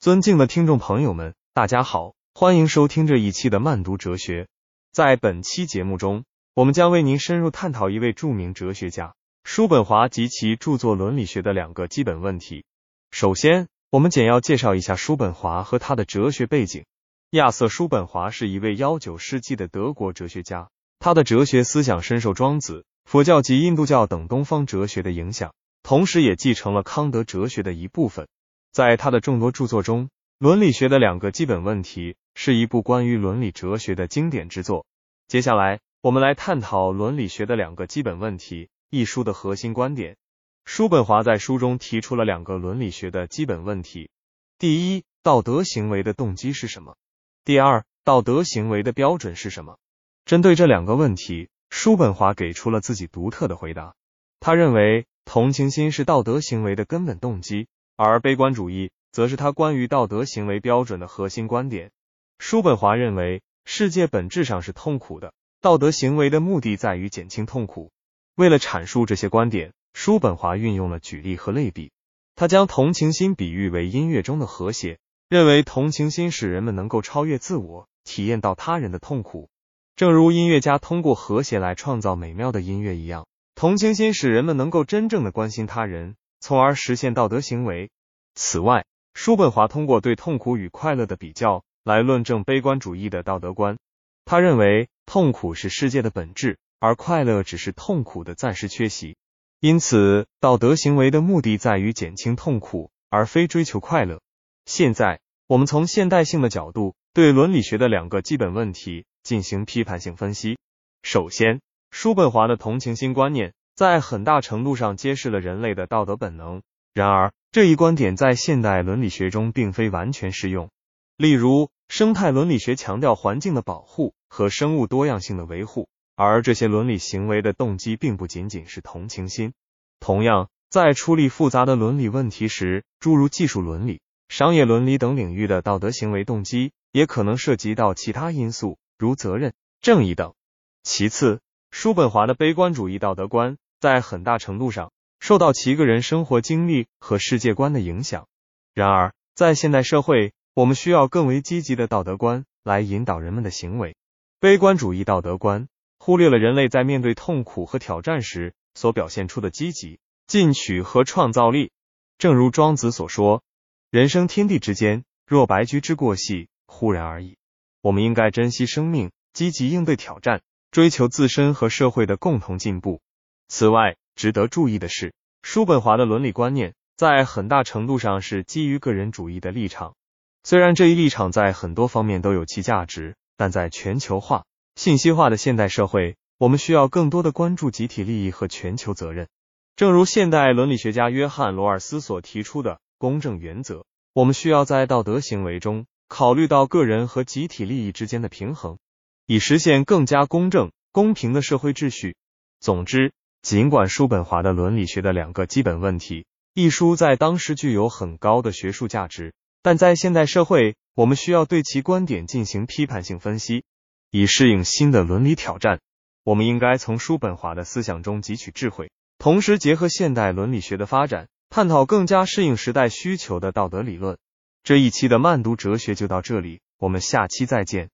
尊敬的听众朋友们，大家好，欢迎收听这一期的慢读哲学。在本期节目中，我们将为您深入探讨一位著名哲学家叔本华及其著作《伦理学》的两个基本问题。首先，我们简要介绍一下叔本华和他的哲学背景。亚瑟·叔本华是一位幺九世纪的德国哲学家，他的哲学思想深受庄子、佛教及印度教等东方哲学的影响，同时也继承了康德哲学的一部分。在他的众多著作中，《伦理学的两个基本问题》是一部关于伦理哲学的经典之作。接下来，我们来探讨《伦理学的两个基本问题》一书的核心观点。叔本华在书中提出了两个伦理学的基本问题：第一，道德行为的动机是什么？第二，道德行为的标准是什么？针对这两个问题，叔本华给出了自己独特的回答。他认为，同情心是道德行为的根本动机。而悲观主义则是他关于道德行为标准的核心观点。叔本华认为，世界本质上是痛苦的，道德行为的目的在于减轻痛苦。为了阐述这些观点，叔本华运用了举例和类比。他将同情心比喻为音乐中的和谐，认为同情心使人们能够超越自我，体验到他人的痛苦。正如音乐家通过和谐来创造美妙的音乐一样，同情心使人们能够真正的关心他人。从而实现道德行为。此外，叔本华通过对痛苦与快乐的比较来论证悲观主义的道德观。他认为，痛苦是世界的本质，而快乐只是痛苦的暂时缺席。因此，道德行为的目的在于减轻痛苦，而非追求快乐。现在，我们从现代性的角度对伦理学的两个基本问题进行批判性分析。首先，叔本华的同情心观念。在很大程度上揭示了人类的道德本能。然而，这一观点在现代伦理学中并非完全适用。例如，生态伦理学强调环境的保护和生物多样性的维护，而这些伦理行为的动机并不仅仅是同情心。同样，在处理复杂的伦理问题时，诸如技术伦理、商业伦理等领域的道德行为动机，也可能涉及到其他因素，如责任、正义等。其次，叔本华的悲观主义道德观。在很大程度上受到其个人生活经历和世界观的影响。然而，在现代社会，我们需要更为积极的道德观来引导人们的行为。悲观主义道德观忽略了人类在面对痛苦和挑战时所表现出的积极、进取和创造力。正如庄子所说：“人生天地之间，若白驹之过隙，忽然而已。”我们应该珍惜生命，积极应对挑战，追求自身和社会的共同进步。此外，值得注意的是，叔本华的伦理观念在很大程度上是基于个人主义的立场。虽然这一立场在很多方面都有其价值，但在全球化、信息化的现代社会，我们需要更多的关注集体利益和全球责任。正如现代伦理学家约翰·罗尔斯所提出的公正原则，我们需要在道德行为中考虑到个人和集体利益之间的平衡，以实现更加公正、公平的社会秩序。总之，尽管叔本华的伦理学的两个基本问题一书在当时具有很高的学术价值，但在现代社会，我们需要对其观点进行批判性分析，以适应新的伦理挑战。我们应该从叔本华的思想中汲取智慧，同时结合现代伦理学的发展，探讨更加适应时代需求的道德理论。这一期的慢读哲学就到这里，我们下期再见。